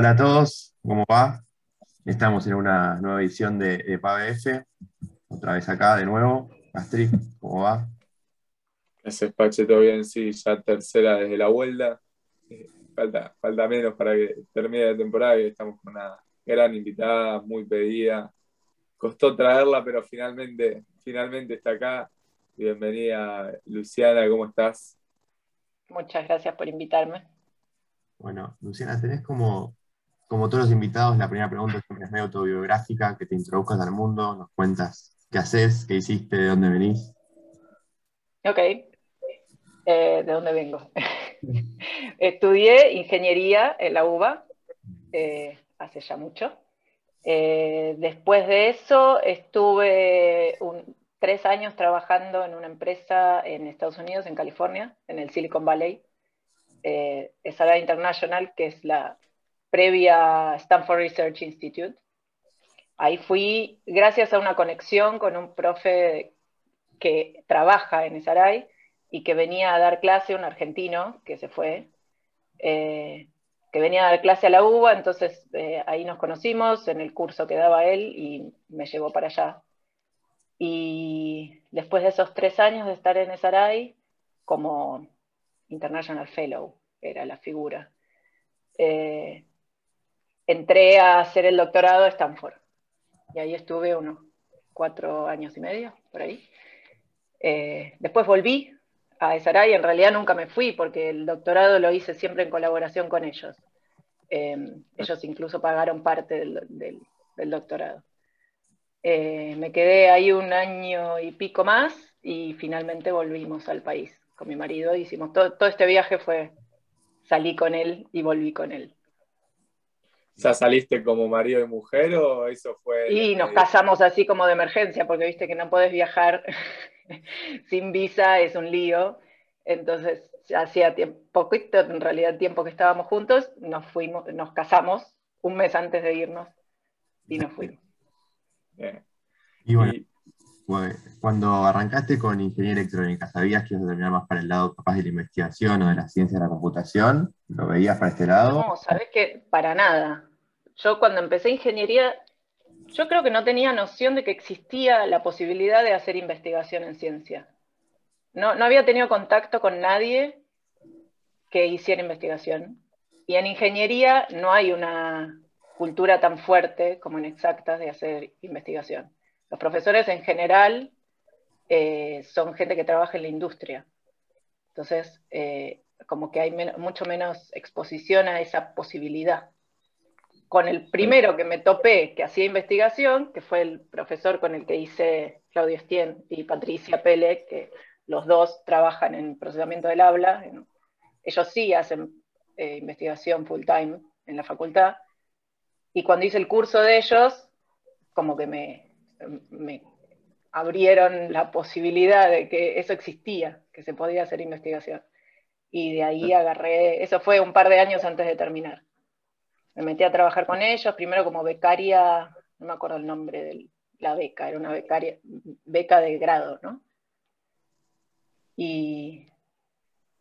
Hola a todos, ¿cómo va? Estamos en una nueva edición de, de PABF, otra vez acá de nuevo. Astrid, ¿cómo va? Gracias, Pache, todo bien, sí, ya tercera desde la vuelta. Eh, falta, falta menos para que termine la temporada y estamos con una gran invitada, muy pedida. Costó traerla, pero finalmente, finalmente está acá. Bienvenida, Luciana, ¿cómo estás? Muchas gracias por invitarme. Bueno, Luciana, tenés como como todos los invitados, la primera pregunta es medio autobiográfica, que te introduzcas al mundo, nos cuentas qué haces, qué hiciste, de dónde venís. Ok, eh, ¿de dónde vengo? Estudié ingeniería en la UBA eh, hace ya mucho. Eh, después de eso estuve tres años trabajando en una empresa en Estados Unidos, en California, en el Silicon Valley. Eh, la International, que es la previa Stanford Research Institute. Ahí fui gracias a una conexión con un profe que trabaja en Esaray y que venía a dar clase, un argentino que se fue, eh, que venía a dar clase a la UBA, entonces eh, ahí nos conocimos en el curso que daba él y me llevó para allá. Y después de esos tres años de estar en Esaray, como International Fellow, era la figura. Eh, entré a hacer el doctorado a Stanford. Y ahí estuve unos cuatro años y medio, por ahí. Eh, después volví a y en realidad nunca me fui porque el doctorado lo hice siempre en colaboración con ellos. Em, ellos incluso pagaron parte del, doctorado. Eh, me quedé ahí un año y pico más y finalmente volvimos al país con mi marido. Hicimos todo, todo este viaje fue, salí con él y volví con él. ¿Ya saliste como marido y mujer o eso fue...? Y nos casamos así como de emergencia, porque viste que no podés viajar sin visa, es un lío. Entonces, hacía tiempo, poquito, en realidad tiempo que estábamos juntos, nos fuimos, nos casamos un mes antes de irnos y nos fuimos. Y bueno, cuando arrancaste con ingeniería electrónica, ¿sabías que ibas a terminar más para el lado capaz de la investigación o de la ciencia de la computación? ¿Lo veías para este lado? No, sabes que para nada. Yo cuando empecé ingeniería, yo creo que no tenía noción de que existía la posibilidad de hacer investigación en ciencia. No, no había tenido contacto con nadie que hiciera investigación. Y en ingeniería no hay una cultura tan fuerte como en exactas de hacer investigación. Los profesores en general eh, son gente que trabaja en la industria. Entonces, eh, como que hay mucho menos exposición a esa posibilidad con el primero que me topé que hacía investigación, que fue el profesor con el que hice Claudio Estien y Patricia Pele, que los dos trabajan en procesamiento del habla. Ellos sí hacen eh, investigación full time en la facultad. Y cuando hice el curso de ellos, como que me, me abrieron la posibilidad de que eso existía, que se podía hacer investigación. Y de ahí agarré, eso fue un par de años antes de terminar me metí a trabajar con ellos, primero como becaria, no me acuerdo el nombre de la beca, era una becaria, beca de grado, ¿no? Y,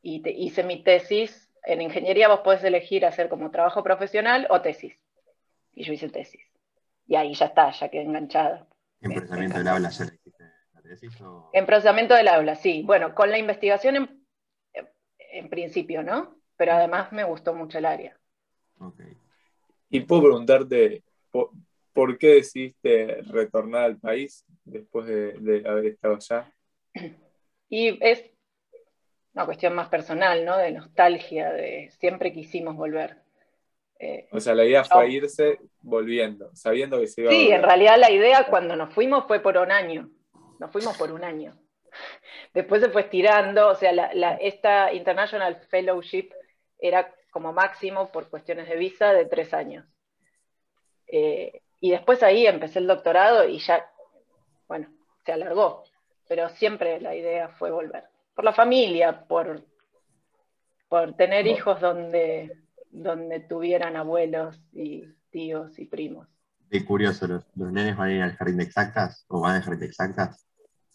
hice mi tesis. En ingeniería vos podés elegir hacer como trabajo profesional o tesis. Y yo hice tesis. Y ahí ya está, ya quedé enganchada. ¿En procesamiento del aula ya la tesis? En procesamiento del aula, sí. Bueno, con la investigación en, en principio, ¿no? Pero además me gustó mucho el área. Okay. Y puedo preguntarte, ¿por, qué decidiste retornar al país después de, haber estado allá? Y es una cuestión más personal, ¿no? De nostalgia, de siempre quisimos volver. Eh, o sea, la idea fue irse volviendo, sabiendo que se iba Sí, en realidad la idea cuando nos fuimos fue por un año. Nos fuimos por un año. Después se fue estirando, o sea, esta International Fellowship era como máximo por cuestiones de visa de tres años. Eh, y después ahí empecé el doctorado y ya, bueno, se alargó, pero siempre la idea fue volver. Por la familia, por, por tener hijos donde, donde tuvieran abuelos y tíos y primos. Qué curioso, ¿los, ¿los nenes van a ir al jardín de exactas o van al jardín de exactas?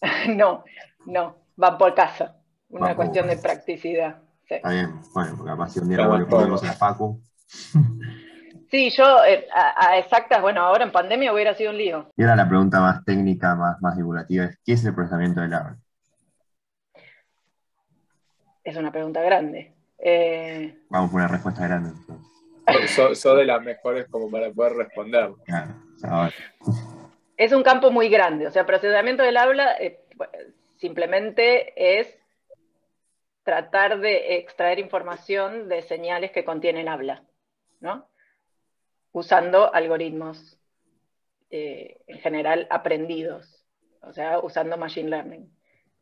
no, no, van por casa, una cuestión de practicidad. Está bien, bueno, porque capaz si un día volvemos a la Facu. Sí, yo eh, a, exactas, bueno, ahora en pandemia hubiera sido un lío. Y ahora la pregunta más técnica, más, más divulgativa es, ¿qué es el procesamiento del habla? Es una pregunta grande. Eh, Vamos por una respuesta grande. Son de las mejores como para poder responder. es un campo muy grande, o sea, procesamiento del habla eh, simplemente es tratar de extraer información de señales que contienen habla, ¿no? Usando algoritmos eh, en general aprendidos, o sea, usando machine learning.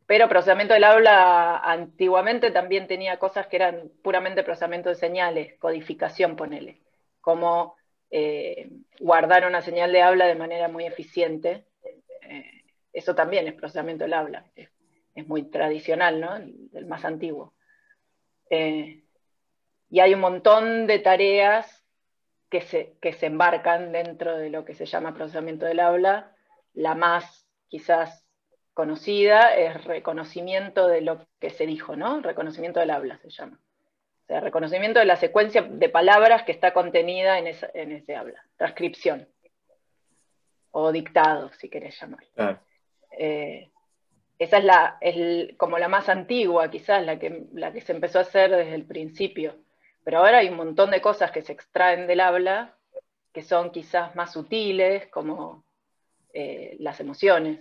Pero procesamiento del habla antiguamente también tenía cosas que eran puramente procesamiento de señales, codificación, ponele, como eh, guardar una señal de habla de manera muy eficiente. Eh, eso también es procesamiento del habla, muy tradicional, ¿no? El, más antiguo. Eh, y hay un montón de tareas que se, que se embarcan dentro de lo que se llama procesamiento del habla. La más quizás conocida es reconocimiento de lo que se dijo, ¿no? Reconocimiento del habla se llama. O sea, reconocimiento de la secuencia de palabras que está contenida en, ese habla. Transcripción. O dictado, si querés llamar. Eh, esa es, la, como la más antigua, quizás, la que, la que se empezó a hacer desde el principio. Pero ahora hay un montón de cosas que se extraen del habla que son quizás más sutiles, como eh, las emociones,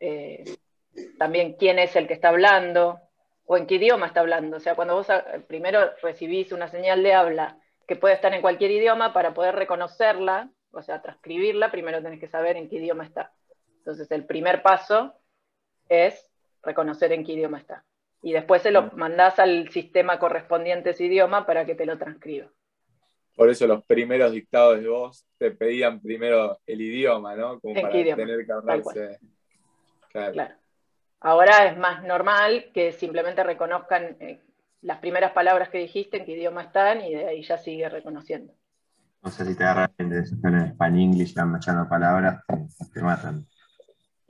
eh, también quién es el que está hablando o en qué idioma está hablando. O sea, cuando vos ah, primero recibís una señal de habla que puede estar en cualquier idioma, para poder reconocerla, o sea, transcribirla, primero tenés que saber en qué idioma está. Entonces, el primer paso es reconocer en qué idioma está. Y después se lo mandás al sistema correspondiente a ese idioma para que te lo transcriba. Por eso los primeros dictados de voz te pedían primero el idioma, ¿no? Como para tener que hablarse. Claro. Ahora es más normal que simplemente reconozcan eh, las primeras palabras que dijiste, en qué idioma están, y de ahí ya sigue reconociendo. No sé si te agarran de en español y van echando palabras, te, matan.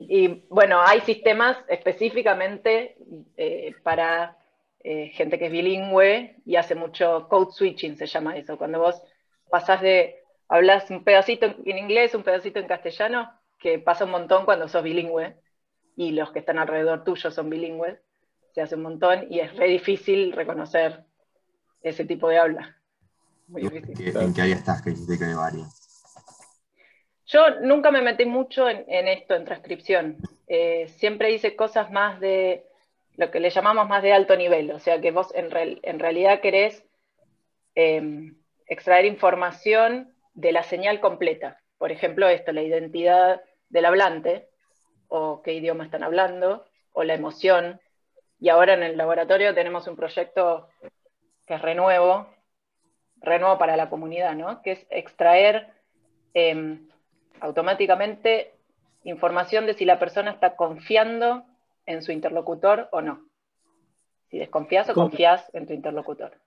Y bueno, hay sistemas específicamente eh, para eh, gente que es bilingüe y hace mucho code switching, se llama eso. Cuando vos pasás de, hablas un pedacito en inglés, un pedacito en castellano, que pasa un montón cuando sos bilingüe y los que están alrededor tuyo son bilingües, se hace un montón y es re difícil reconocer ese tipo de habla. ¿En qué área estás que dijiste que hay varias? Yo nunca me metí mucho en, esto, en transcripción. Eh, siempre hice cosas más de lo que le llamamos más de alto nivel, o sea que vos en, realidad querés em, extraer información de la señal completa. Por ejemplo, esto, la identidad del hablante, o qué idioma están hablando, o la emoción. Y ahora en el laboratorio tenemos un proyecto que es renuevo, renuevo para la comunidad, ¿no? que es extraer em, automáticamente información de si la persona está confiando en su interlocutor o no. Si desconfías o confías en tu interlocutor.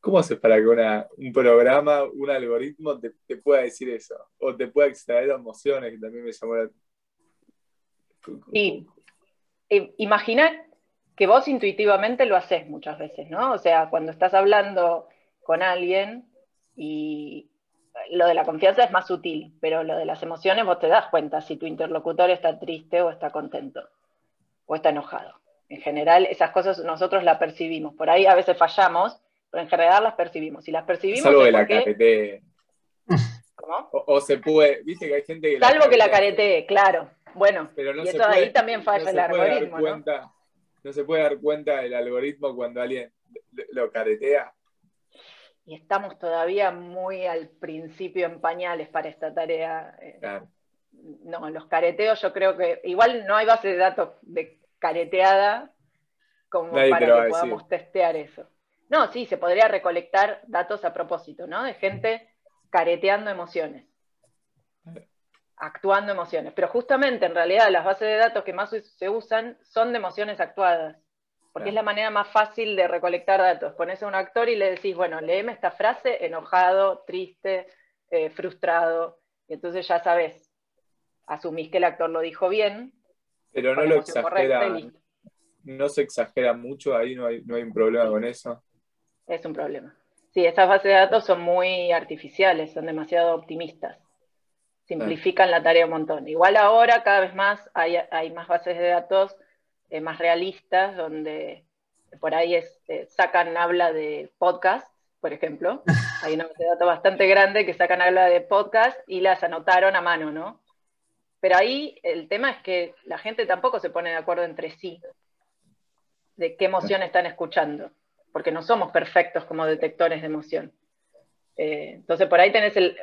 ¿Cómo haces para que un programa, un algoritmo te, pueda decir eso? O te pueda extraer emociones, que también me llamó la y eh, imagina que vos intuitivamente lo haces muchas veces, ¿no? O sea, cuando estás hablando con alguien y lo de la confianza es más sutil, pero lo de las emociones vos te das cuenta si tu interlocutor está triste o está contento o está enojado. En general, esas cosas nosotros las percibimos. Por ahí a veces fallamos, pero en general las percibimos. Si las percibimos. Salvo de la carete. ¿Cómo? O, se puede, viste que hay gente que. Salvo que la carete, claro. Bueno, y eso ahí también falla el algoritmo. ¿no? se puede dar cuenta del algoritmo cuando alguien lo caretea. Y estamos todavía muy al principio en pañales para esta tarea. Eh, no, los careteos yo creo que igual no hay base de datos de careteada como para que podamos testear eso. No, sí, se podría recolectar datos a propósito, ¿no? De gente careteando emociones actuando emociones. Pero justamente en realidad las bases de datos que más se usan son de emociones actuadas, porque es la manera más fácil de recolectar datos. Pones a un actor y le decís, bueno, léeme esta frase, enojado, triste, eh, frustrado, y entonces ya sabes, asumís que el actor lo dijo bien. Pero no lo exagera. No se exagera mucho, ahí no hay, no hay un problema con eso. Es un problema. Sí, esas bases de datos son muy artificiales, son demasiado optimistas. Simplifican la tarea un montón. Igual ahora cada vez más hay, más bases de datos eh, más realistas, donde por ahí eh, sacan habla de podcast, por ejemplo. Hay una base de datos bastante grande que sacan habla de podcast y las anotaron a mano, ¿no? Pero ahí el tema es que la gente tampoco se pone de acuerdo entre sí de qué emoción están escuchando, porque no somos perfectos como detectores de emoción. Eh, entonces por ahí tenés 10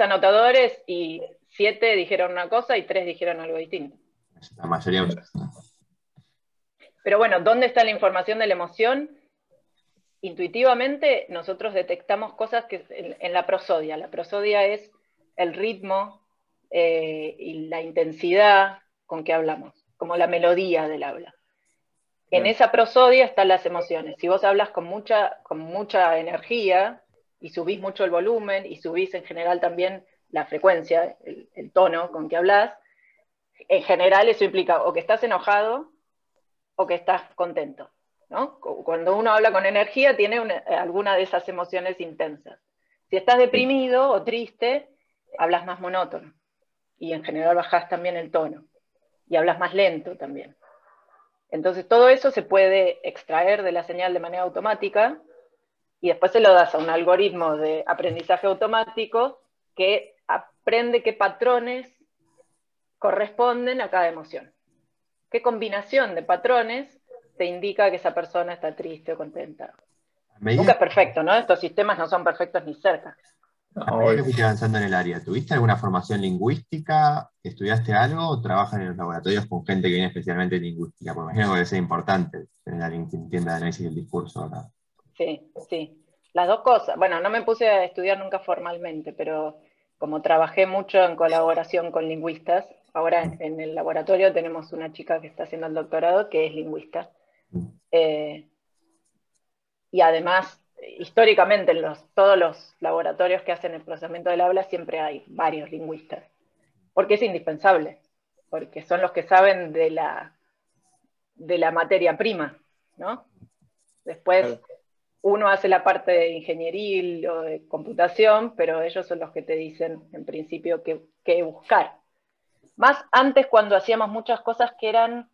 eh, anotadores y 7 dijeron una cosa y 3 dijeron algo distinto. La mayoría. Pero bueno, ¿dónde está la información de la emoción? Intuitivamente nosotros detectamos cosas que en, la prosodia. La prosodia es el ritmo eh, y la intensidad con que hablamos, como la melodía del habla. En esa prosodia están las emociones. Si vos hablas con mucha, con mucha energía y subís mucho el volumen y subís en general también la frecuencia, el, tono con que hablas, en general eso implica o que estás enojado o que estás contento. Cuando uno habla con energía tiene alguna de esas emociones intensas. Si estás deprimido o triste, hablas más monótono y en general bajás también el tono y hablas más lento también. Entonces todo eso se puede extraer de la señal de manera automática y después se lo das a un algoritmo de aprendizaje automático que aprende qué patrones corresponden a cada emoción. ¿Qué combinación de patrones te indica que esa persona está triste o contenta? Nunca es perfecto, ¿no? Estos sistemas no son perfectos ni cerca. A que avanzando en el área, ¿tuviste alguna formación lingüística? ¿Estudiaste algo o trabajas en los laboratorios con gente que viene especialmente de lingüística? Porque imagino que debe ser importante tener alguien que entienda el análisis del discurso acá. Sí, sí. Las dos cosas. Bueno, no me puse a estudiar nunca formalmente, pero como trabajé mucho en colaboración con lingüistas, ahora en, el laboratorio tenemos una chica que está haciendo el doctorado que es lingüista. Eh, y además históricamente en los, todos los laboratorios que hacen el procesamiento del habla siempre hay varios lingüistas, porque es indispensable, porque son los que saben de la, de la materia prima, ¿no? Después uno hace la parte de ingeniería o de computación, pero ellos son los que te dicen en principio qué, buscar. Más antes cuando hacíamos muchas cosas que eran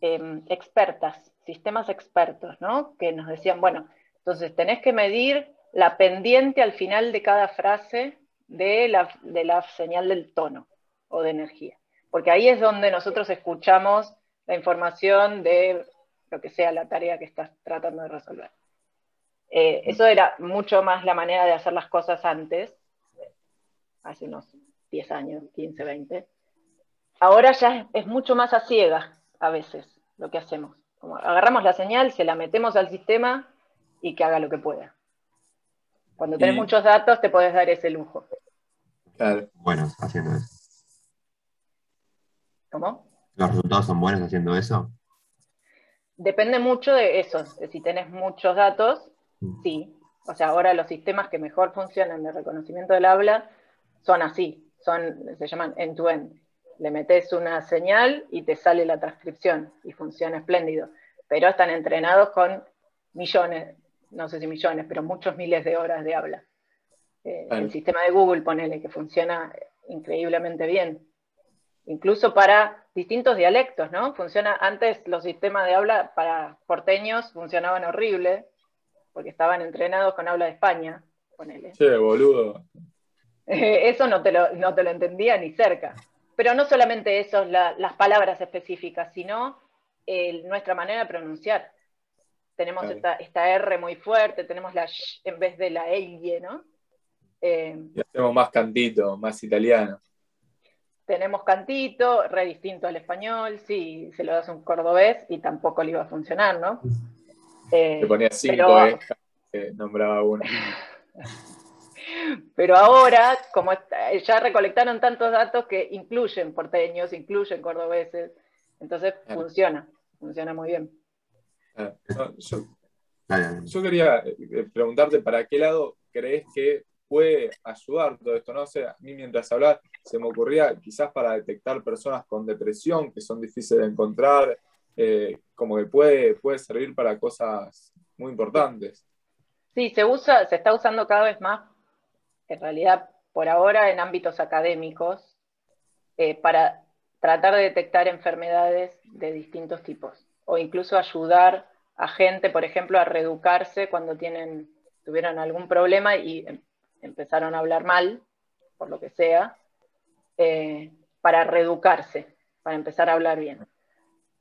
em, expertas, sistemas expertos, ¿no? Que nos decían, bueno, entonces, tenés que medir la pendiente al final de cada frase de la, señal del tono o de energía. Porque ahí es donde nosotros escuchamos la información de lo que sea la tarea que estás tratando de resolver. Eh, eso era mucho más la manera de hacer las cosas antes, hace unos 10 años, 15, 20. Ahora ya es, mucho más a ciegas a veces lo que hacemos. Como agarramos la señal, se la metemos al sistema y que haga lo que pueda. Cuando tenés muchos datos, te podés dar ese lujo. Claro. Bueno, haciendo eso. ¿Cómo? ¿Los resultados son buenos haciendo eso? Depende mucho de eso, de si tenés muchos datos, mm. sí. O sea, ahora los sistemas que mejor funcionan de reconocimiento del habla son así, son, se llaman end-to-end. -end. Le metes una señal y te sale la transcripción y funciona espléndido. Pero están entrenados con millones, no sé si millones, pero muchos miles de horas de habla. Eh, el sistema de Google, ponele, que funciona increíblemente bien. Incluso para distintos dialectos, ¿no? Funciona, antes los sistemas de habla para porteños funcionaban horrible, porque estaban entrenados con habla de España, ponele. Sí, boludo. eso no te, lo, no te lo entendía ni cerca. Pero no solamente eso, las palabras específicas, sino nuestra manera de pronunciar tenemos esta, R muy fuerte, tenemos la sh en vez de la L, ¿no? Eh, y hacemos más cantito, más italiano. Tenemos cantito, re distinto al español, sí, se lo das a un cordobés y tampoco le iba a funcionar, ¿no? Eh, ponía cinco, eh, nombraba uno. pero ahora, como ya recolectaron tantos datos que incluyen porteños, incluyen cordobeses, entonces funciona, funciona muy bien. Ah, yo, quería eh, preguntarte para qué lado crees que puede ayudar todo esto, ¿no? sé, a mí mientras hablaba se me ocurría quizás para detectar personas con depresión que son difíciles de encontrar, eh, como que puede, puede servir para cosas muy importantes. Sí, se usa, se está usando cada vez más, en realidad por ahora en ámbitos académicos, eh, para tratar de detectar enfermedades de distintos tipos, o incluso ayudar a gente, por ejemplo, a reeducarse cuando tienen, tuvieron algún problema y em, empezaron a hablar mal, por lo que sea, eh, para reeducarse, para empezar a hablar bien.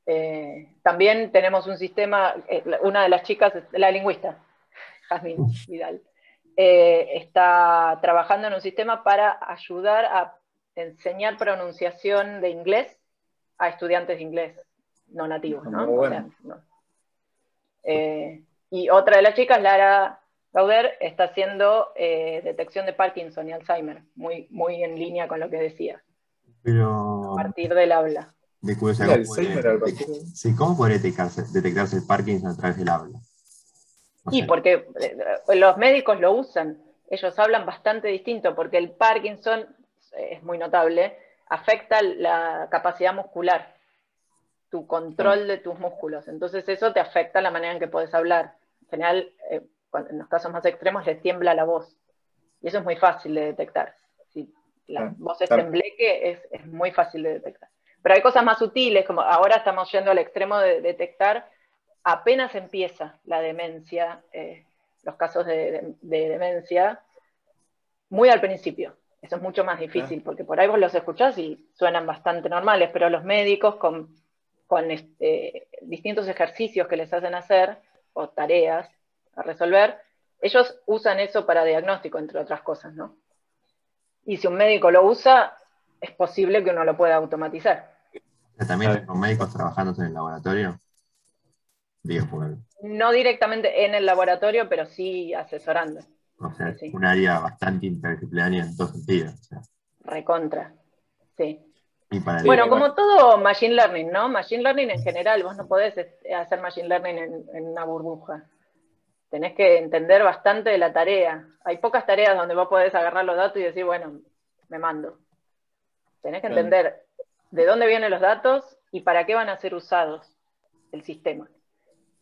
Eh, también tenemos un sistema, una de las chicas, la lingüista, Jasmine Vidal, eh, está trabajando en un sistema para ayudar a enseñar pronunciación de inglés a estudiantes de inglés no nativos, ¿no? Eh, y otra de las chicas, Lara Gauder, está haciendo eh, detección de Parkinson y Alzheimer, muy, muy en línea con lo que decía. Pero... A partir del habla. De curiosidad, ¿cómo, puede, detectarse, detectarse el Parkinson a través del habla? Y porque eh, los médicos lo usan, ellos hablan bastante distinto, porque el Parkinson eh, es muy notable, afecta la capacidad muscular, tu control de tus músculos. Entonces eso te afecta la manera en que puedes hablar. En general, eh, en los casos más extremos les tiembla la voz. Y eso es muy fácil de detectar. Si la voz es tembleque, es, es muy fácil de detectar. Pero hay cosas más sutiles, como ahora estamos yendo al extremo de detectar apenas empieza la demencia, eh, los casos de, demencia, muy al principio. Eso es mucho más difícil, porque por ahí vos los escuchás y suenan bastante normales, pero los médicos con, este, distintos ejercicios que les hacen hacer, o tareas a resolver, ellos usan eso para diagnóstico, entre otras cosas, ¿no? Y si un médico lo usa, es posible que uno lo pueda automatizar. ¿También con médicos trabajando en el laboratorio? No directamente en el laboratorio, pero sí asesorando. O sea, un área bastante interdisciplinaria en todos sentidos. Recontra, sí. bueno, como todo Machine Learning, ¿no? Machine Learning en general, vos no podés este, hacer Machine Learning en, una burbuja. Tenés que entender bastante de la tarea. Hay pocas tareas donde vos podés agarrar los datos y decir, bueno, me mando. Tenés que entender de dónde vienen los datos y para qué van a ser usados el sistema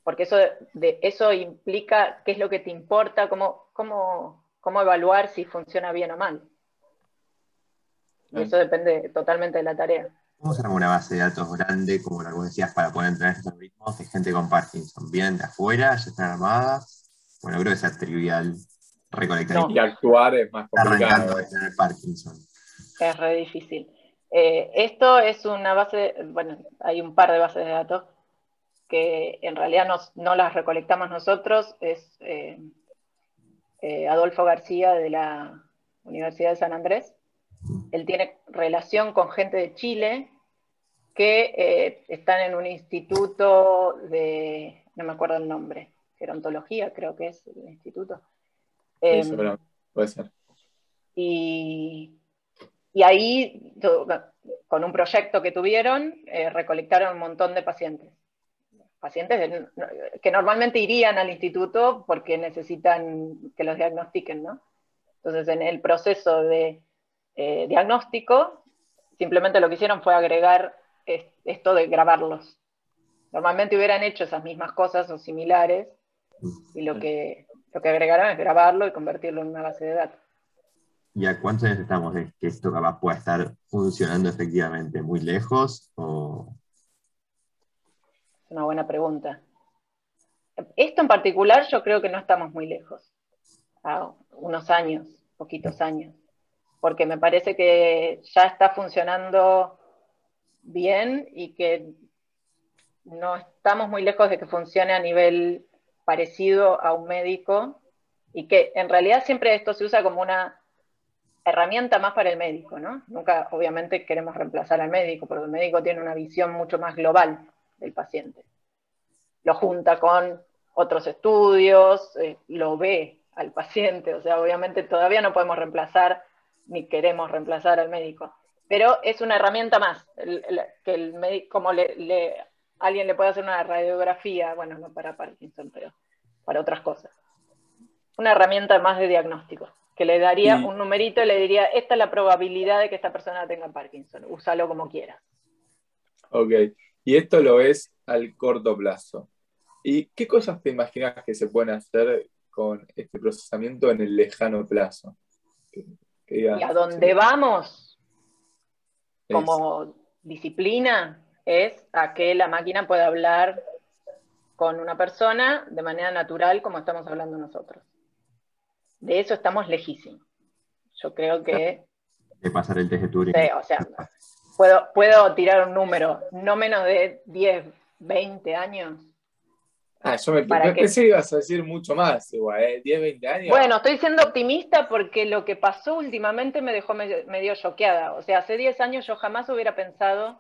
porque eso, de, eso implica qué es lo que te importa, cómo, cómo, cómo evaluar si funciona bien o mal. Y eso depende totalmente de la tarea. ¿Cómo se arma una base de datos grande, como la que decías, para poder entrenar estos algoritmos de gente con Parkinson? ¿Vienen de afuera? ¿Ya están armadas? Bueno, creo que sea trivial recolectar. y actuar es más complicado. de tener Parkinson. Es re difícil. Eh, esto es una base, bueno, hay un par de bases de datos que en realidad no las recolectamos nosotros, es eh, eh, Adolfo García de la Universidad de San Andrés. Él tiene relación con gente de Chile que eh, están en un instituto de, no me acuerdo el nombre, gerontología creo que es el instituto. Em, puede ser. Y, y ahí, con un proyecto que tuvieron, recolectaron un montón de pacientes pacientes que normalmente irían al instituto porque necesitan que los diagnostiquen, ¿no? Entonces, en el proceso de eh, diagnóstico, simplemente lo que hicieron fue agregar esto de grabarlos. Normalmente hubieran hecho esas mismas cosas o similares, y lo que, lo que agregaron es grabarlo y convertirlo en una base de datos. ¿Y a cuántos años estamos de que esto capaz pueda estar funcionando efectivamente? ¿Muy lejos o, una buena pregunta. Esto en particular yo creo que no estamos muy lejos, a unos años, poquitos años, porque me parece que ya está funcionando bien y que no estamos muy lejos de que funcione a nivel parecido a un médico y que en realidad siempre esto se usa como una herramienta más para el médico, ¿no? Nunca obviamente queremos reemplazar al médico, porque el médico tiene una visión mucho más global del paciente. Lo junta con otros estudios, eh, lo ve al paciente, o sea, obviamente todavía no podemos reemplazar ni queremos reemplazar al médico, pero es una herramienta más, que el médico, como le, alguien le puede hacer una radiografía, bueno, no para Parkinson, pero para otras cosas. Una herramienta más de diagnóstico, que le daría un numerito y le diría, esta es la probabilidad de que esta persona tenga Parkinson, úsalo como quieras. Ok, y esto lo ves al corto plazo. ¿Y qué cosas te imaginas que se pueden hacer con este procesamiento en el lejano plazo? y a dónde vamos como disciplina es a que la máquina pueda hablar con una persona de manera natural como estamos hablando nosotros. De eso estamos lejísimos. Yo creo que... De pasar el test de Turing. Sí, o sea, puedo, puedo tirar un número, no menos de 10, 20 años. Ah, yo me, pensé que ibas a decir mucho más, igual, ¿eh? 10, 20 años. Bueno, estoy siendo optimista porque lo que pasó últimamente me dejó medio, medio choqueada. O sea, hace 10 años yo jamás hubiera pensado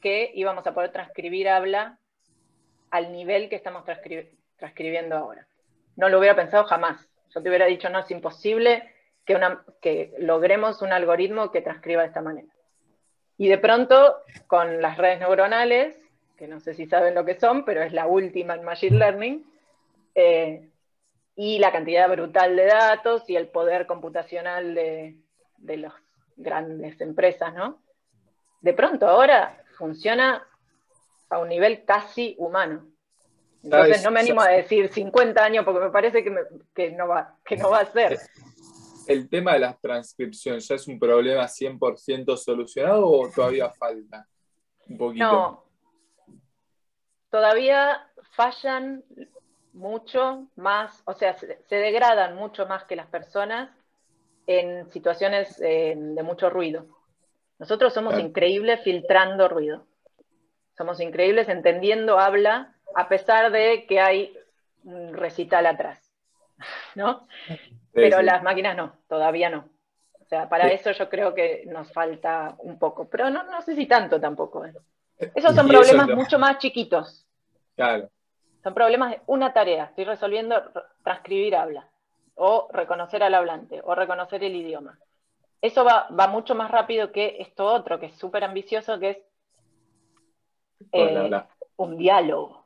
que íbamos a poder transcribir habla al nivel que estamos transcribiendo ahora. No lo hubiera pensado jamás. Yo te hubiera dicho, no, es imposible que, una, que logremos un algoritmo que transcriba de esta manera. Y de pronto, con las redes neuronales, que no sé si saben lo que son, pero es la última en Machine Learning, eh, y la cantidad brutal de datos y el poder computacional de, de las grandes empresas, ¿no? De pronto ahora funciona a un nivel casi humano. Entonces no me animo a decir 50 años porque me parece que, no, va, que no va a ser. ¿El tema de la transcripción ya es un problema 100% solucionado o todavía falta un poquito? No, todavía fallan mucho más, o sea, se, degradan mucho más que las personas en situaciones eh, de mucho ruido. Nosotros somos increíbles filtrando ruido. Somos increíbles entendiendo habla a pesar de que hay un recital atrás. ¿No? Pero las máquinas no, todavía no. O sea, para eso yo creo que nos falta un poco, pero no, no sé si tanto tampoco. ¿eh? Esos son problemas mucho más chiquitos. Claro. Son problemas de una tarea. Estoy resolviendo transcribir habla, o reconocer al hablante, o reconocer el idioma. Eso va, mucho más rápido que esto otro, que es súper ambicioso, que es eh, un diálogo.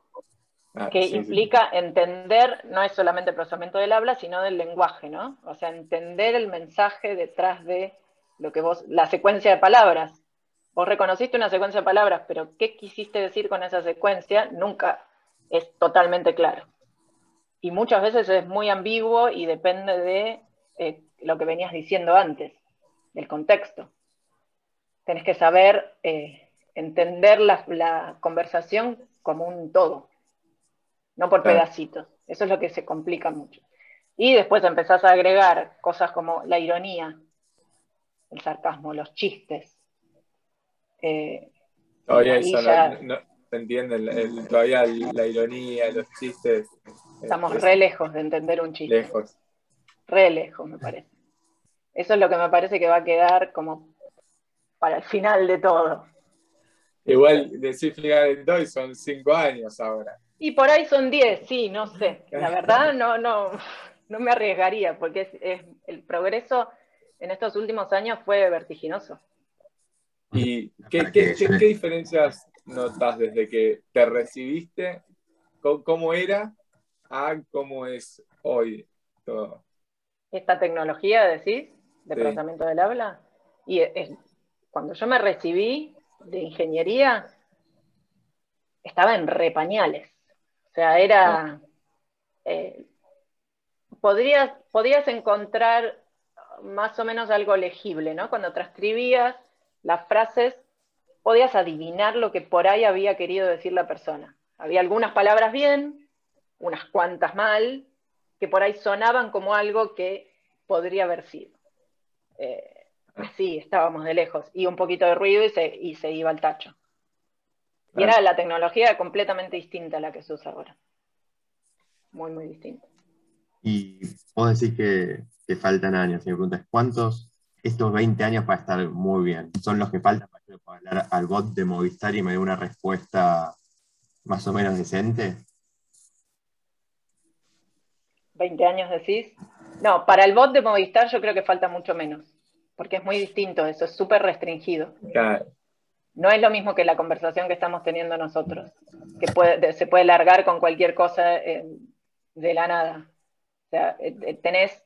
Ah, que implica entender, no es solamente el procesamiento del habla, sino del lenguaje, ¿no? O sea, entender el mensaje detrás de lo que vos, la secuencia de palabras. Vos reconociste una secuencia de palabras, pero ¿qué quisiste decir con esa secuencia? Nunca es totalmente claro. Y muchas veces es muy ambiguo y depende de eh, lo que venías diciendo antes, del contexto. Tenés que saber eh, entender la, conversación como un todo, no por pedacitos. Eso es lo que se complica mucho. Y después empezás a agregar cosas como la ironía, el sarcasmo, los chistes. Eh, todavía eso no, entienden, todavía la ironía, los chistes. Estamos re lejos de entender un chiste. Lejos. Re lejos, me parece. Eso es lo que me parece que va a quedar como para el final de todo. Igual de todo y son cinco años ahora. Y por ahí son diez, sí, no sé. La verdad no, no, no me arriesgaría, porque es, el progreso en estos últimos años fue vertiginoso. ¿Y qué, qué, qué, diferencias notas desde que te recibiste? ¿Cómo, era a cómo es hoy todo? Esta tecnología, decís, de procesamiento del habla. Y cuando yo me recibí, de ingeniería estaba en repañales. O sea, era... Eh, podrías, podías encontrar más o menos algo legible, ¿no? Cuando transcribías las frases, podías adivinar lo que por ahí había querido decir la persona. Había algunas palabras bien, unas cuantas mal, que por ahí sonaban como algo que podría haber sido. Eh, así estábamos de lejos, y un poquito de ruido y se, y se iba al tacho. Y era la tecnología completamente distinta a la que se usa ahora. Muy, muy distinta. Y vos decís que, que faltan años. Y me preguntas, ¿cuántos estos 20 años para estar muy bien son los que faltan para, hablar al bot de Movistar y me dé una respuesta más o menos decente? ¿20 años decís? No, para el bot de Movistar yo creo que falta mucho menos porque es muy distinto, eso es súper restringido. No es lo mismo que la conversación que estamos teniendo nosotros, que se puede largar con cualquier cosa eh, de la nada. O sea, eh, eh, tenés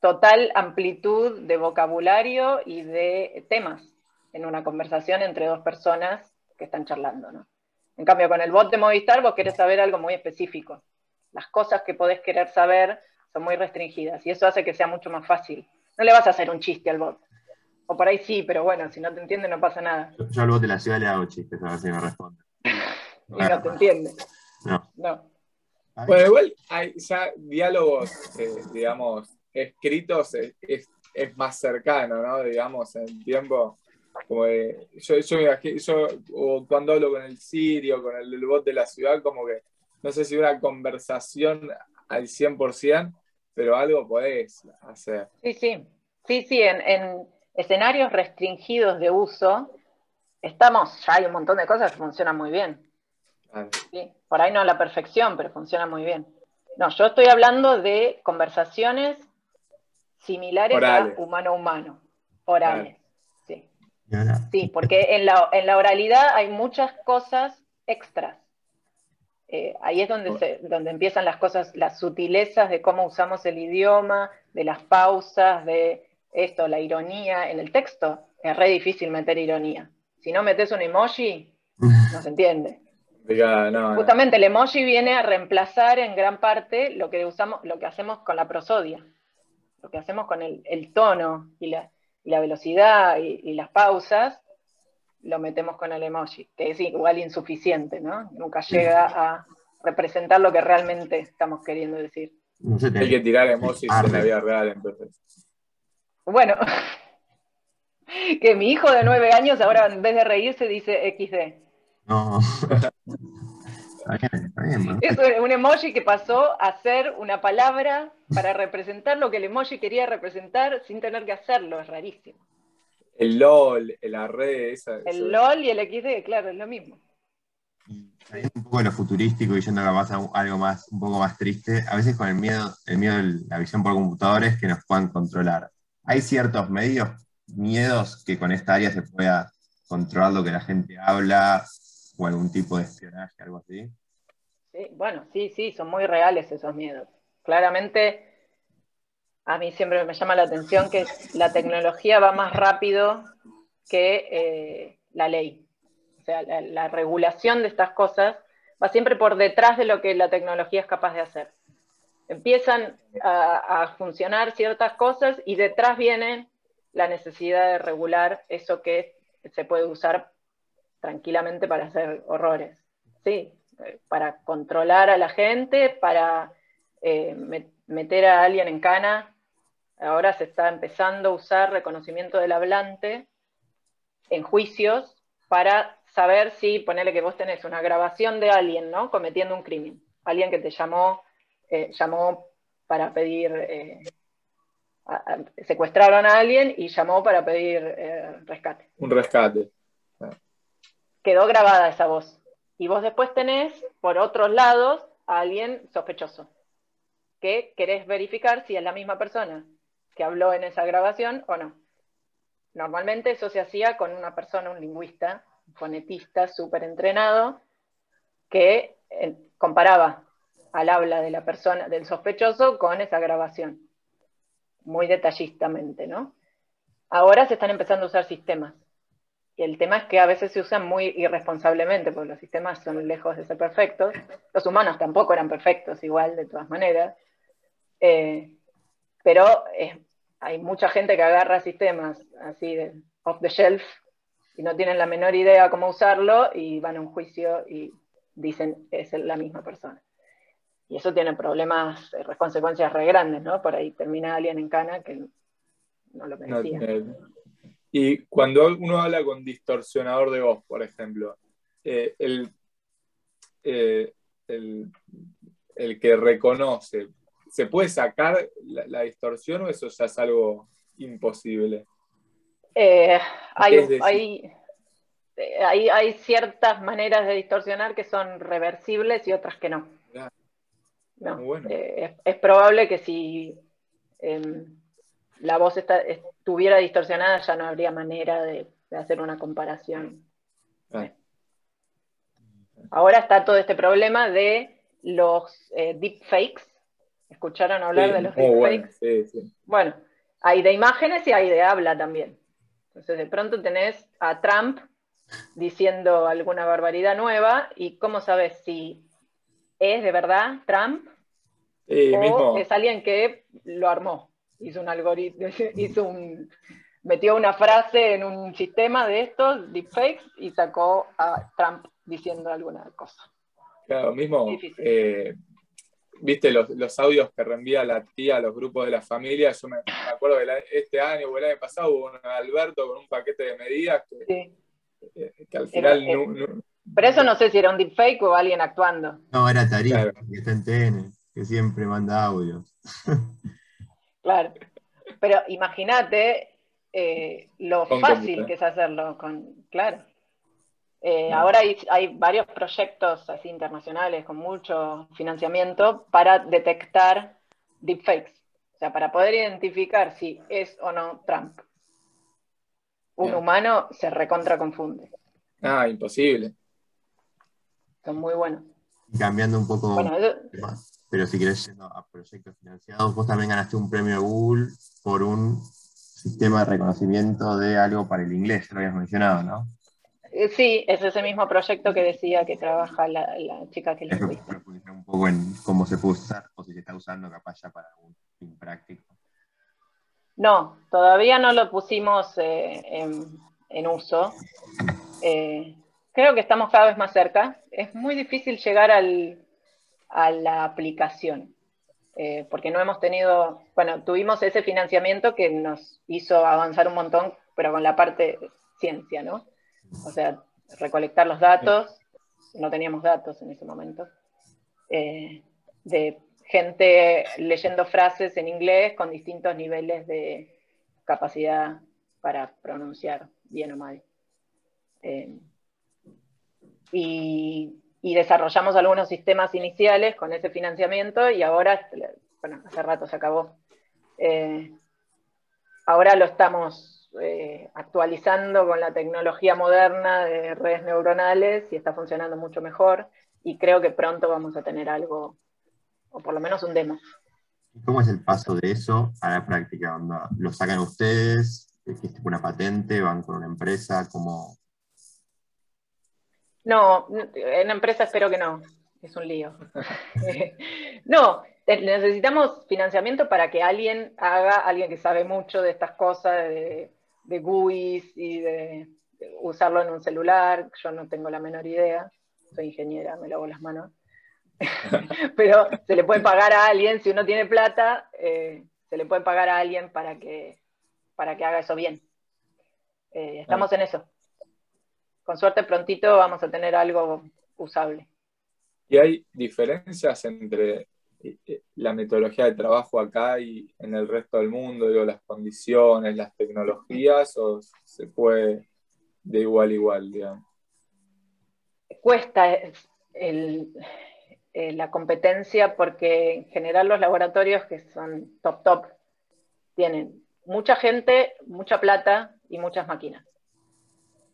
total amplitud de vocabulario y de temas en una conversación entre dos personas que están charlando. ¿no? En cambio, con el bot de Movistar vos querés saber algo muy específico. Las cosas que podés querer saber son muy restringidas y eso hace que sea mucho más fácil. No le vas a hacer un chiste al bot. O por ahí sí, pero bueno, si no te entiende no pasa nada. Yo, al bot de la ciudad le hago chistes, a ver si me responde. y no te entiende. No. No. Bueno, igual hay ya diálogos, eh, digamos, escritos es, es- es más cercano, ¿no? Digamos, en tiempo. Como de- yo, yo, yo, o cuando hablo con el sirio, con el, el bot de la ciudad, como que no sé si una conversación al 100%, pero algo podés hacer. Sí, sí. Sí, sí, en, en escenarios restringidos de uso, estamos, ya hay un montón de cosas que funcionan muy bien. Por ahí no a la perfección, pero funciona muy bien. No, yo estoy hablando de conversaciones similares Orales. a humano-humano, orales. Sí. Y ahora, Sí, porque en la, en la oralidad hay muchas cosas extras. Eh, ahí es donde, se- donde empiezan las cosas, las sutilezas de cómo usamos el idioma, de las pausas, de esto, la ironía. En el texto es re difícil meter ironía. Si no metes un emoji, no se entiende. Diga, no, no. Justamente el emoji viene a reemplazar en gran parte lo que usamos, lo que hacemos con la prosodia, lo que hacemos con el, el tono y la, y la velocidad y, y las pausas, lo metemos con el emoji, que es igual insuficiente, ¿no? Nunca llega a representar lo que realmente estamos queriendo decir. Hay que tirar emojis en la vida real, entonces. Bueno, que mi hijo de nueve años ahora en vez de reírse dice XD. No. está bien, está bien. ¿no? Es un emoji que pasó a ser una palabra para representar lo que el emoji quería representar sin tener que hacerlo, es rarísimo. El LOL, el arre, esa. eso- El LOL y el XD, claro, es lo mismo. Un poco de lo futurístico y yendo capaz a algo más, un poco más triste, a veces con el miedo, el miedo de la visión por computadores que nos puedan controlar. Hay ciertos medios, miedos que con esta área se pueda controlar lo que la gente habla o algún tipo de espionaje, algo así. Sí, bueno, sí, sí, son muy reales esos miedos. Claramente, a mí siempre me llama la atención que la tecnología va más rápido que eh, la ley. O sea, la, la regulación de estas cosas va siempre por detrás de lo que la tecnología es capaz de hacer. Empiezan a, funcionar ciertas cosas y detrás viene la necesidad de regular eso que se puede usar tranquilamente para hacer horrores. Sí, para controlar a la gente, para eh, me- meter a alguien en cana. Ahora se está empezando a usar reconocimiento del hablante en juicios para saber si, ponele que vos tenés una grabación de alguien, ¿no? Cometiendo un crimen. Alguien que te llamó, eh, llamó para pedir, eh, a- a- secuestraron a alguien y llamó para pedir eh, rescate Un rescate. quedó grabada esa voz. Y vos después tenés, por otros lados, a alguien sospechoso, que querés verificar si es la misma persona que habló en esa grabación o no. Normalmente eso se hacía con una persona, un lingüista, un fonetista súper entrenado, que comparaba al habla de la persona, del sospechoso, con esa grabación. Muy detallistamente, ¿no? Ahora se están empezando a usar sistemas. Y el tema es que a veces se usan muy irresponsablemente, porque los sistemas son lejos de ser perfectos. Los humanos tampoco eran perfectos, igual, de todas maneras. Eh, pero hay mucha gente que agarra sistemas así de off the shelf y no tienen la menor idea cómo usarlo y van a un juicio y dicen es la misma persona. Y eso tiene problemas, eh, consecuencias re grandes, ¿no? Por ahí termina alguien en cana que no lo No merecía. tiene- Y cuando uno habla con distorsionador de voz, por ejemplo, eh, el, eh, el, el que reconoce, ¿se puede sacar la, la distorsión o eso ya es algo imposible? Hay, Es decir- hay, hay, hay ciertas maneras de distorsionar que son reversibles y otras que no. No, bueno. eh, es, es probable que si em, la voz está- estuviera distorsionada ya no habría manera de, de hacer una comparación. Ah, Ahora está todo este problema de los eh, deepfakes. ¿Escucharon hablar sí, de los muy bueno, deepfakes? sí, sí. Bueno, hay de imágenes y hay de habla también. Entonces, de pronto tenés a Trump diciendo alguna barbaridad nueva y cómo sabes si es de verdad Trump o es alguien que lo armó, hizo un algoritmo, hizo un, metió una frase en un sistema de estos, deepfakes, y sacó a Trump diciendo alguna cosa. Claro, mismo, eh, viste los, audios que reenvía la tía a los grupos de la familia, yo me, acuerdo que este año o el año pasado hubo un Alberto con un paquete de medidas que, eh, al final... no, pero eso no sé si era un deepfake o alguien actuando. No, era Tarifa, que está en TN, que siempre manda audios. claro. Pero imagínate eh, lo fácil que es hacerlo con. Claro. Eh, ahora hay, varios proyectos así internacionales con mucho financiamiento para detectar deepfakes. O sea, para poder identificar si es o no Trump. Un humano se recontra confunde. Ah, imposible. Son muy buenos. Cambiando un poco, pero si querés yendo a proyectos financiados, vos también ganaste un premio Google por un sistema de reconocimiento de algo para el inglés, lo habías mencionado, ¿no? Eh, sí, es ese mismo proyecto que decía que trabaja la, chica que le un poco en cómo se puede usar o si se está usando capaz ya para un fin práctico. No, todavía no lo pusimos eh, en, uso. Eh, creo que estamos cada vez más cerca. Es muy difícil llegar a la aplicación, eh, porque no hemos tenido, bueno, tuvimos ese financiamiento que nos hizo avanzar un montón, pero con la parte ciencia, ¿no? O sea, recolectar los datos, no teníamos datos en ese momento, eh, de gente leyendo frases en inglés con distintos niveles de capacidad para pronunciar bien o mal. Eh, y, desarrollamos algunos sistemas iniciales con ese financiamiento y ahora, bueno, hace rato se acabó. Eh, ahora lo estamos eh, actualizando con la tecnología moderna de redes neuronales y está funcionando mucho mejor y creo que pronto vamos a tener algo, o por lo menos un demo. ¿Cómo es el paso de eso a la práctica? ¿Lo sacan ustedes? ¿Existe una patente? ¿Van con una empresa? ¿Cómo, no, en empresa espero que no. Es un lío. no, necesitamos financiamiento para que alguien haga, alguien que sabe mucho de estas cosas, de, de GUIs y de, usarlo en un celular. Yo no tengo la menor idea. Soy ingeniera, me lavo las manos. Pero se le puede pagar a alguien, si uno tiene plata, eh, se le puede pagar a alguien para que, para que haga eso bien. Eh, estamos en eso con suerte prontito vamos a tener algo usable. ¿Y hay diferencias entre eh, eh, la metodología de trabajo acá y en el resto del mundo, digo, las condiciones, las tecnologías, o se puede de igual a igual, digamos? Cuesta eh, la competencia porque en general los laboratorios que son top top tienen mucha gente, mucha plata y muchas máquinas.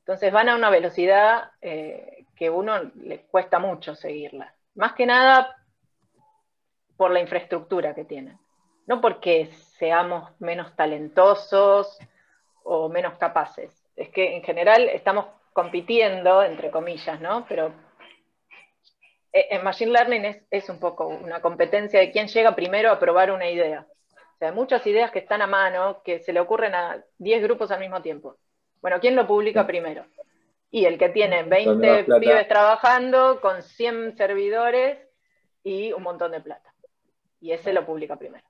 Entonces van a una velocidad eh, que uno le cuesta mucho seguirla. Más que nada por la infraestructura que tienen. No porque seamos menos talentosos o menos capaces. Es que en general estamos compitiendo, entre comillas, ¿no? Pero eh, en Machine Learning es, un poco una competencia de quién llega primero a probar una idea. O sea, hay muchas ideas que están a mano, que se le ocurren a 10 grupos al mismo tiempo. Bueno, ¿quién lo publica primero? Y el que tiene 20 pibes trabajando con 100 servidores y un montón de plata. Y ese lo publica primero.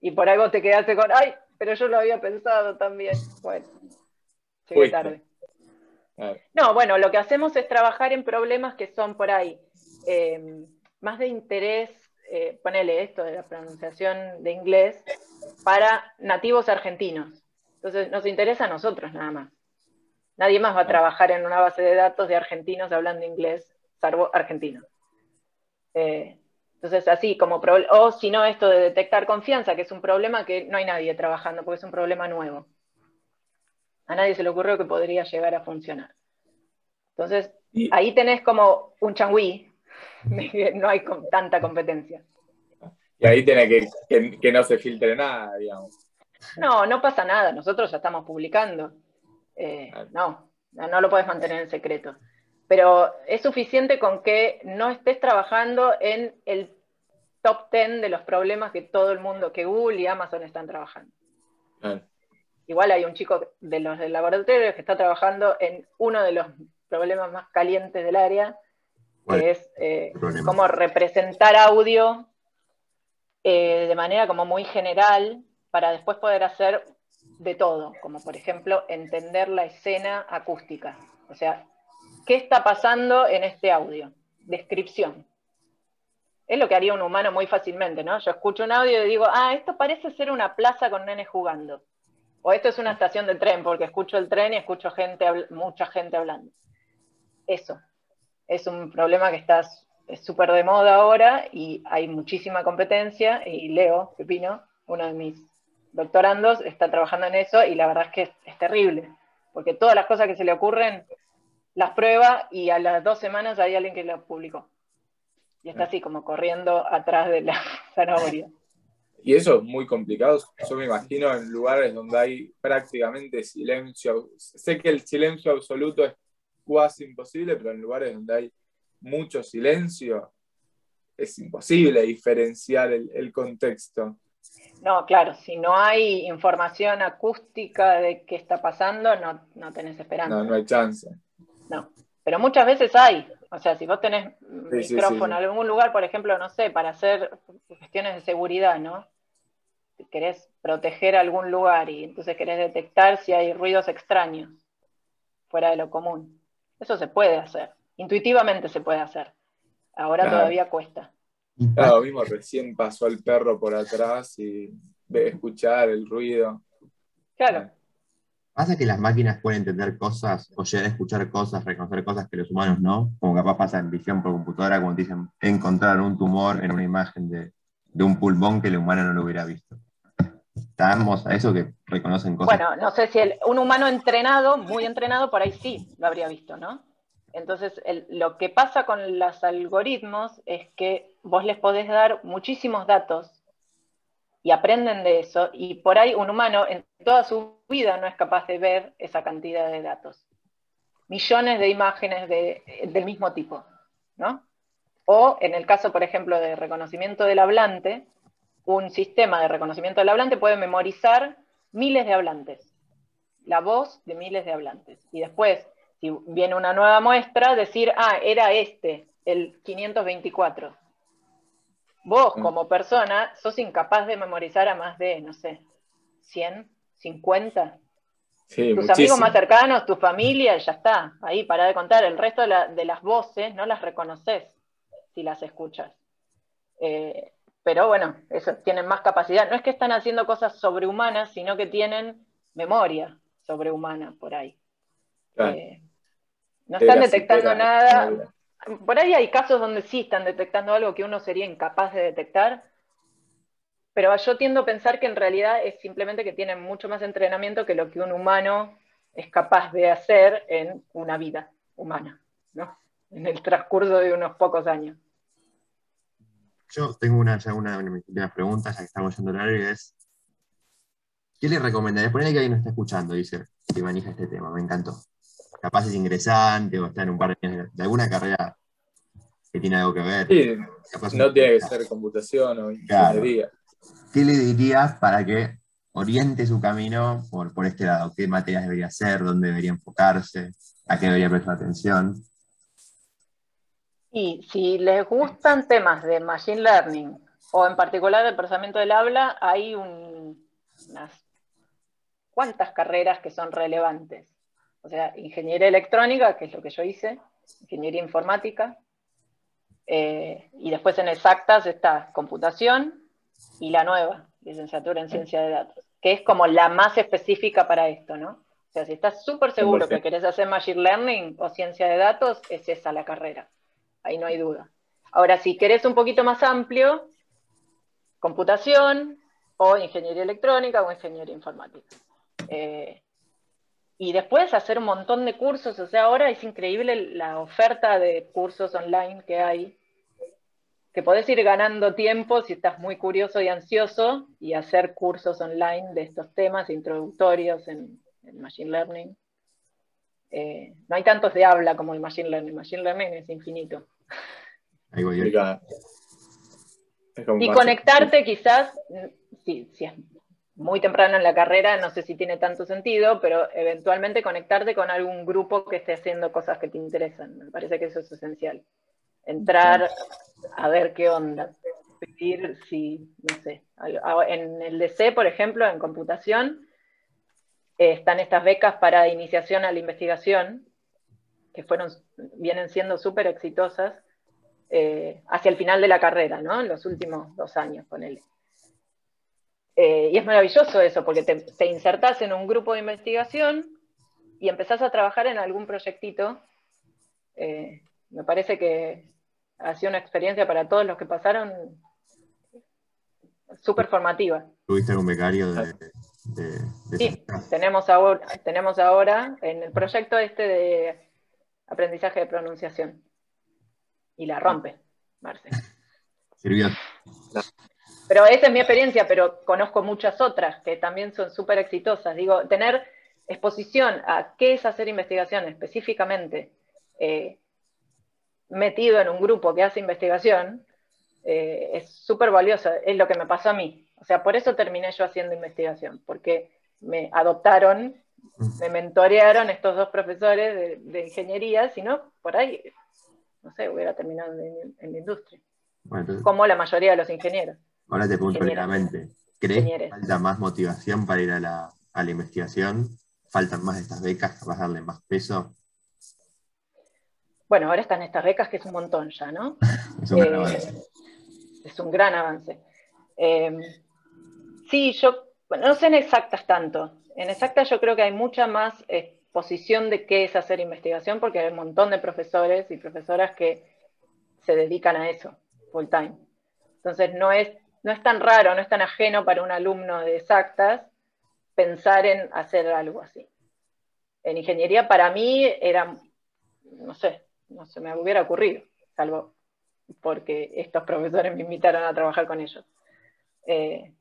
Y por algo te quedaste con, ay, pero yo lo había pensado también. Bueno, llegué tarde. No, bueno, lo que hacemos es trabajar en problemas que son por ahí eh, más de interés, eh, ponele esto de la pronunciación de inglés, para nativos argentinos. Entonces nos interesa a nosotros nada más. Nadie más va a trabajar en una base de datos de argentinos hablando inglés, salvo argentinos. Eh, entonces, así como, o si no, esto de detectar confianza, que es un problema que no hay nadie trabajando, porque es un problema nuevo. A nadie se le ocurrió que podría llegar a funcionar. Entonces, ahí tenés como un changüí, no hay tanta competencia. Y ahí tiene que, que no se filtre nada, digamos. No, no pasa nada, nosotros ya estamos publicando. Eh, no, no lo puedes mantener en secreto. Pero es suficiente con que no estés trabajando en el top 10 de los problemas que todo el mundo, que Google y Amazon están trabajando. Igual hay un chico de los del laboratorio que está trabajando en uno de los problemas más calientes del área, que es eh, cómo representar audio eh, de manera como muy general para después poder hacer de todo, como por ejemplo entender la escena acústica. O sea, ¿qué está pasando en este audio? Descripción. Es lo que haría un humano muy fácilmente, ¿no? Yo escucho un audio y digo, ah, esto parece ser una plaza con nenes jugando. O esto es una estación de tren, porque escucho el tren y escucho gente, mucha gente hablando. Eso. Es un problema que está súper de moda ahora y hay muchísima competencia. Y Leo Pepino, uno de mis doctorandos, está trabajando en eso y la verdad es que es, terrible, porque todas las cosas que se le ocurren las prueba y a las dos semanas hay alguien que lo publicó. Y está así como corriendo atrás de la zanahoria. Y eso es muy complicado. Yo me imagino en lugares donde hay prácticamente silencio. Sé que el silencio absoluto es casi imposible, pero en lugares donde hay mucho silencio es imposible diferenciar el, contexto. No, claro, si no hay información acústica de qué está pasando, no, no tenés esperanza. No, no hay chance. No, pero muchas veces hay. O sea, si vos tenés micrófono en algún lugar, por ejemplo, no sé, para hacer cuestiones de seguridad, ¿no? querés proteger algún lugar y entonces querés detectar si hay ruidos extraños fuera de lo común. Eso se puede hacer, intuitivamente se puede hacer. Ahora todavía cuesta. Claro, mismo recién pasó el perro por atrás y de escuchar el ruido. Claro. Pasa que las máquinas pueden entender cosas o llegar a escuchar cosas, reconocer cosas que los humanos no, como capaz pasa en visión por computadora, cuando dicen encontrar un tumor en una imagen de, de un pulmón que el humano no lo hubiera visto estamos a eso que reconocen cosas. Bueno, no sé si un humano entrenado, muy entrenado, por ahí sí lo habría visto, ¿no? Entonces, lo que pasa con los algoritmos es que vos les podés dar muchísimos datos y aprenden de eso, y por ahí un humano en toda su vida no es capaz de ver esa cantidad de datos. Millones de imágenes del mismo tipo, ¿no? O en el caso, por ejemplo, de reconocimiento del hablante, un sistema de reconocimiento del hablante puede memorizar miles de hablantes, la voz de miles de hablantes. Y después, si viene una nueva muestra, decir, ah, era este, el 524. Vos, mm. como persona, sos incapaz de memorizar a más de, no sé, 100, 50. tus amigos más cercanos, tu familia, ya está. Ahí para de contar. El resto de, las voces no las reconoces si las escuchas. Eh, pero bueno, eso, tienen más capacidad. No es que están haciendo cosas sobrehumanas, sino que tienen memoria sobrehumana por ahí. Eh, no están detectando nada. Por ahí hay casos donde sí están detectando algo que uno sería incapaz de detectar, pero yo tiendo a pensar que en realidad es simplemente que tienen mucho más entrenamiento que lo que un humano es capaz de hacer en una vida humana, ¿no? en el transcurso de unos pocos años. Yo tengo una, una, de mis últimas preguntas, ya que estamos yendo al horario, es, ¿qué le recomendaría? Ponele que alguien nos está escuchando dice que maneja este tema, me encantó. Capaz es ingresante o está en un par de años de alguna carrera que tiene algo que ver. Sí, no tiene que ser computación o ingeniería. ¿Qué le dirías para que oriente su camino por, por este lado? ¿Qué materias debería hacer? ¿Dónde debería enfocarse? ¿A qué debería prestar atención? Y si les gustan temas de Machine Learning o en particular el procesamiento del habla, hay unas cuantas carreras que son relevantes. O sea, ingeniería electrónica, que es lo que yo hice, ingeniería informática, eh, y después en exactas está computación y la nueva, licenciatura en ciencia de datos, que es como la más específica para esto, ¿no? O sea, si estás súper seguro que querés hacer Machine Learning o ciencia de datos, es esa la carrera ahí no hay duda. Ahora, si querés un poquito más amplio, computación o ingeniería electrónica o ingeniería informática. Eh, y después hacer un montón de cursos, o sea, ahora es increíble la oferta de cursos online que hay, que podés ir ganando tiempo si estás muy curioso y ansioso y hacer cursos online de estos temas introductorios en, Machine Learning. Eh, no hay tantos de habla como de Machine Learning, Machine Learning es infinito. y conectarte quizás, si, si muy temprano en la carrera, no sé si tiene tanto sentido, pero eventualmente conectarte con algún grupo que esté haciendo cosas que te interesan. Me parece que eso es esencial. Entrar a ver qué onda. Pedir si, no sé, en el DC, por ejemplo, en computación, eh, están estas becas para iniciación a la investigación, que fueron, vienen siendo súper exitosas eh, hacia el final de la carrera, ¿no? En los últimos dos años, con él. Eh, y es maravilloso eso, porque te, te, insertás en un grupo de investigación y empezás a trabajar en algún proyectito. me parece que ha sido una experiencia para todos los que pasaron súper formativa. ¿Tuviste un becario de, Sí, tenemos ahora, tenemos ahora en el proyecto este de aprendizaje de pronunciación. Y la rompe, Marce. Sirvió. Pero esa es mi experiencia, pero conozco muchas otras que también son súper exitosas. Digo, tener exposición a qué es hacer investigación específicamente, eh, metido en un grupo que hace investigación, eh, es súper valioso. Es lo que me pasó a mí. O sea, por eso terminé yo haciendo investigación, porque me adoptaron, me mentorearon estos dos profesores de, ingeniería, si no, por ahí, no sé, hubiera terminado en, la industria. como la mayoría de los ingenieros. Ahora te pregunto directamente, ¿crees que falta más motivación para ir a la, investigación? ¿Faltan más estas becas? ¿Vas a darle más peso? Bueno, ahora están estas becas, que es un montón ya, ¿no? es un gran eh, avance. Es un gran avance. Eh, Sí, yo no sé en exactas tanto. En exactas yo creo que hay mucha más exposición de qué es hacer investigación porque hay un montón de profesores y profesoras que se dedican a eso full time. Entonces no es, no es tan raro, no es tan ajeno para un alumno de exactas pensar en hacer algo así. En ingeniería para mí era, no sé, no se me hubiera ocurrido, salvo porque estos profesores me invitaron a trabajar con ellos. Eh,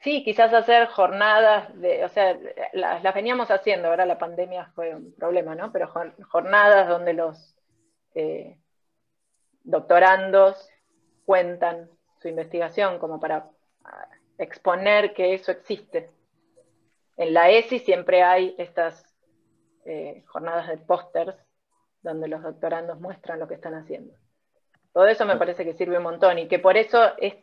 Sí, quizás hacer jornadas de, o sea, las, veníamos haciendo, ahora la pandemia fue un problema, ¿no? Pero jornadas donde los eh, doctorandos cuentan su investigación como para ah, exponer que eso existe. En la ESI siempre hay estas eh, jornadas de pósters donde los doctorandos muestran lo que están haciendo. Todo eso me parece que sirve un montón y que por eso es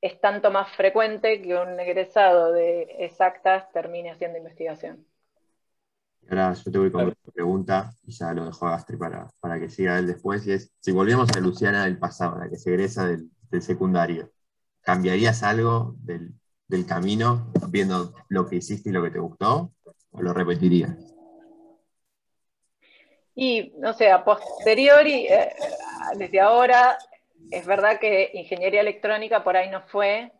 es tanto más frecuente que un egresado de exactas termine haciendo investigación. Ahora yo te voy con una pregunta y ya lo dejo a Gastri para, para, que siga él después. Y es, si volvemos a Luciana del pasado, la que se egresa del, secundario, ¿cambiarías algo del, camino viendo lo que hiciste y lo que te gustó? ¿O lo repetirías? Y, no sé, a posteriori, eh, desde ahora, es verdad que ingeniería electrónica por ahí no fue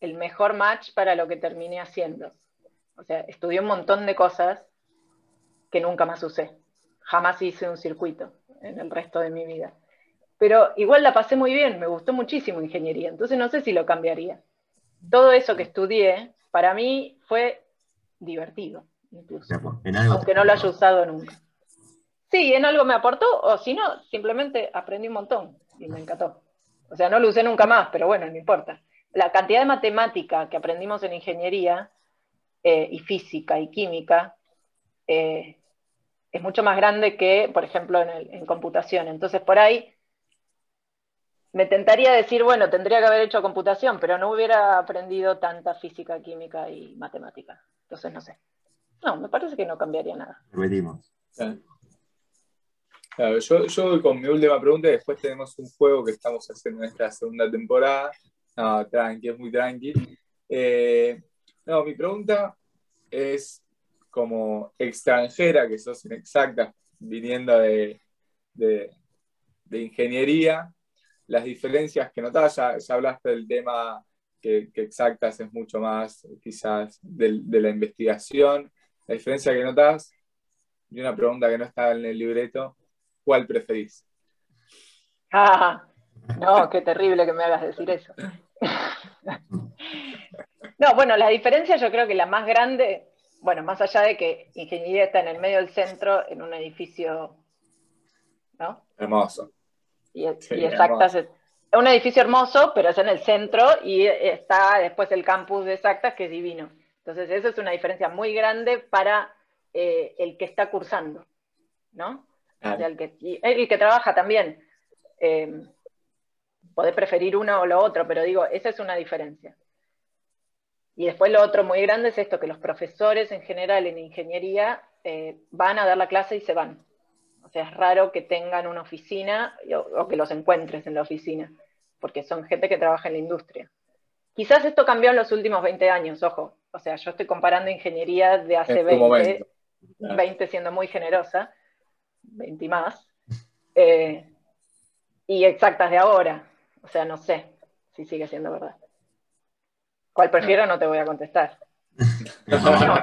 el mejor match para lo que terminé haciendo. O sea, estudié un montón de cosas que nunca más usé. Jamás hice un circuito en el resto de mi vida. Pero igual la pasé muy bien, me gustó muchísimo ingeniería, entonces no sé si lo cambiaría. Todo eso que estudié, para mí fue divertido, incluso, aunque no lo haya usado nunca. Sí, en algo me aportó, o si no, simplemente aprendí un montón y me encantó. O sea, no lo usé nunca más, pero bueno, no importa. La cantidad de matemática que aprendimos en ingeniería eh, y física y química eh, es mucho más grande que, por ejemplo, en, computación. Entonces, por ahí me tentaría decir, bueno, tendría que haber hecho computación, pero no hubiera aprendido tanta física, química y matemática. Entonces, no sé. No, me parece que no cambiaría nada. Repetimos yo, yo con mi última pregunta y después tenemos un juego que estamos haciendo en esta segunda temporada. No, tranqui, es muy tranqui. Eh, no, mi pregunta es como extranjera, que sos inexacta, viniendo de, de, ingeniería, las diferencias que notas, ya, hablaste del tema que, exactas es mucho más quizás de, de, la investigación, la diferencia que notas, y una pregunta que no estaba en el libreto, ¿cuál preferís? Ah, no, qué terrible que me hagas decir eso. No, bueno, la diferencia yo creo que la más grande, bueno, más allá de que ingeniería está en el medio del centro, en un edificio, ¿no? Hermoso. Y, exactas un edificio hermoso, pero es en el centro y está después el campus de Exactas, que es divino. Entonces, eso es una diferencia muy grande para eh, el que está cursando, ¿no? el, que, el que trabaja también. Eh, podés preferir uno o lo otro, pero digo, esa es una diferencia. Y después lo otro muy grande es esto, que los profesores en general en ingeniería eh, van a dar la clase y se van. O sea, es raro que tengan una oficina o, que los encuentres en la oficina, porque son gente que trabaja en la industria. Quizás esto cambió en los últimos 20 años, ojo. O sea, yo estoy comparando ingeniería de hace 20, 20 siendo muy generosa, 20 más, eh, y exactas de ahora. O sea, no sé si sigue siendo verdad. ¿Cuál prefiero? No te voy a contestar.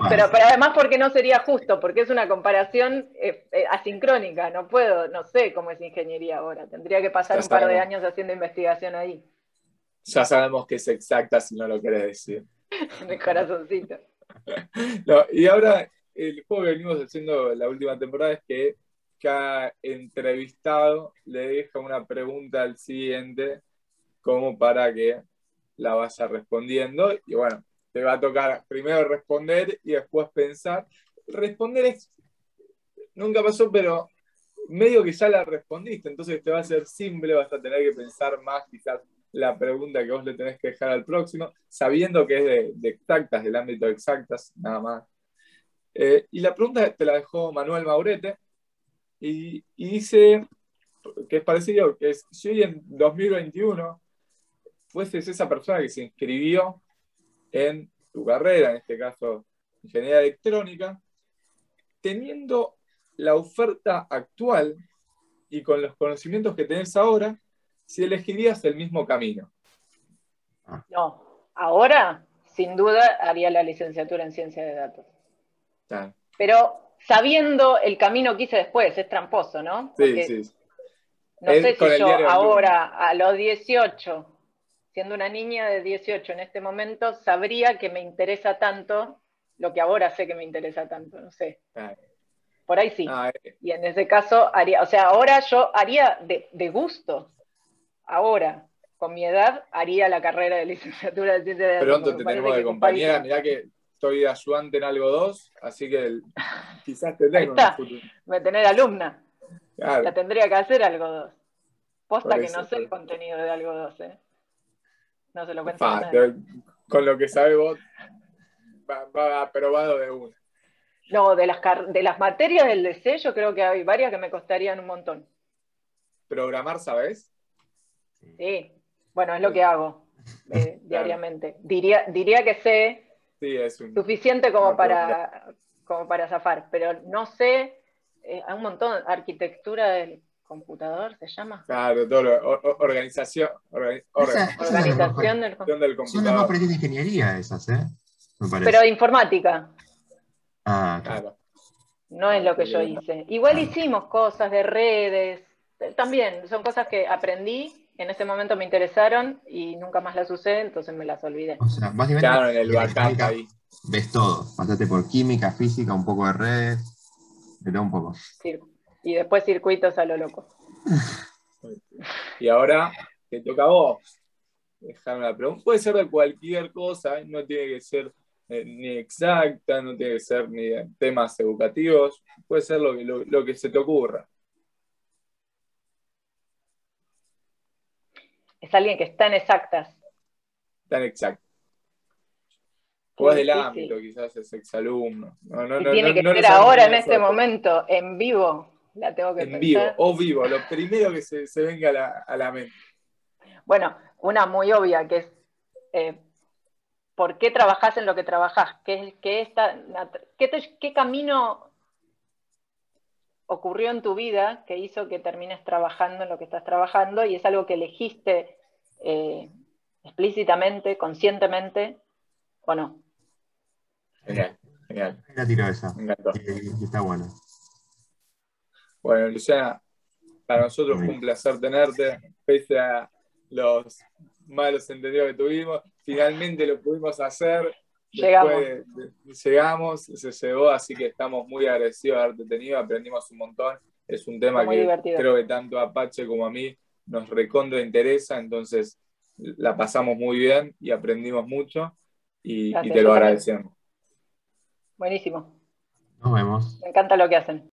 Pero, además porque no sería justo, porque es una comparación eh, eh, asincrónica, no puedo, no sé cómo es ingeniería ahora, tendría que pasar un par de años haciendo investigación ahí. Ya sabemos que es exacta si no lo querés decir. De corazoncito. y ahora el juego que venimos haciendo la última temporada es que cada entrevistado le deja una pregunta al siguiente como para que la vaya respondiendo. Y bueno, te va a tocar primero responder y después pensar. Responder es, nunca pasó, pero medio que ya la respondiste, entonces te va a ser simple, vas a tener que pensar más quizás la pregunta que vos le tenés que dejar al próximo, sabiendo que es de, exactas, del ámbito de exactas, nada más. Eh, y la pregunta te la dejó Manuel Maurete y, dice que es parecido, que es, si hoy en 2021 fueses esa persona que se inscribió en tu carrera, en este caso ingeniería electrónica, teniendo la oferta actual y con los conocimientos que tenés ahora, si elegirías el mismo camino. No, ahora sin duda haría la licenciatura en ciencia de datos. Pero sabiendo el camino que hice después, es tramposo, ¿no? sí, sí. No sé si yo ahora, a los 18, siendo una niña de 18 en este momento, sabría que me interesa tanto lo que ahora sé que me interesa tanto, no sé. Por ahí sí. Ah, eh. Y en ese caso haría, o sea, ahora yo haría de, gusto, ahora, con mi edad, haría la carrera de licenciatura de ciencia de Pronto te tenemos de compañera, mirá que estoy ayudante en algo 2, así que quizás te tengo en futuro. Me tener alumna. La tendría que hacer algo 2. Posta que no sé el contenido de algo 2, ¿eh? No se lo cuento. con lo que sabe vos, va, aprobado de una. No, de las, de las materias del DC yo creo que hay varias que me costarían un montón. ¿Programar sabes? Sí, bueno, es lo que hago eh, diariamente. Diría, diría que sé suficiente como para, como para zafar, pero no sé, eh, hay un montón, arquitectura del computador, ¿se llama? Claro, todo lo, organización, organización del, computador. Son las más de ingeniería esas, ¿eh? Pero informática. Ah, claro. No es lo que yo hice. Igual hicimos cosas de redes, también son cosas que aprendí, en ese momento me interesaron y nunca más las usé, entonces me las olvidé. O sea, básicamente claro, en el backup ahí. Ves todo, pasaste por química, física, un poco de redes, de todo un poco. Sí y después circuitos a lo loco. Y ahora te toca a vos. Dejarme la pregunta. Puede ser de cualquier cosa, no tiene que ser eh, ni exacta, no tiene que ser ni temas educativos, puede ser lo que, lo, que se te ocurra. Es alguien que está en exactas. Está en exactas. O del ámbito, quizás es exalumno. No, no, tiene que ser ahora, en este momento, en vivo la tengo que En vivo, o vivo, lo primero que se, venga a la, mente. Bueno, una muy obvia que es eh, ¿por qué trabajás en lo que trabajás? ¿Qué, qué, qué, camino ocurrió en tu vida que hizo que termines trabajando en lo que estás trabajando? Y es algo que elegiste eh, explícitamente, conscientemente, ¿o no? Genial, genial. La esa. está bueno. Bueno, Luciana, para nosotros fue un placer tenerte, pese a los malos entendidos que tuvimos. Finalmente lo pudimos hacer. Llegamos. llegamos, se llegó, así que estamos muy agradecidos de haberte tenido, aprendimos un montón. Es un tema que creo que tanto a Apache como a mí nos recontra interesa, entonces la pasamos muy bien y aprendimos mucho y, y te lo agradecemos. Buenísimo. Nos vemos. Me encanta lo que hacen.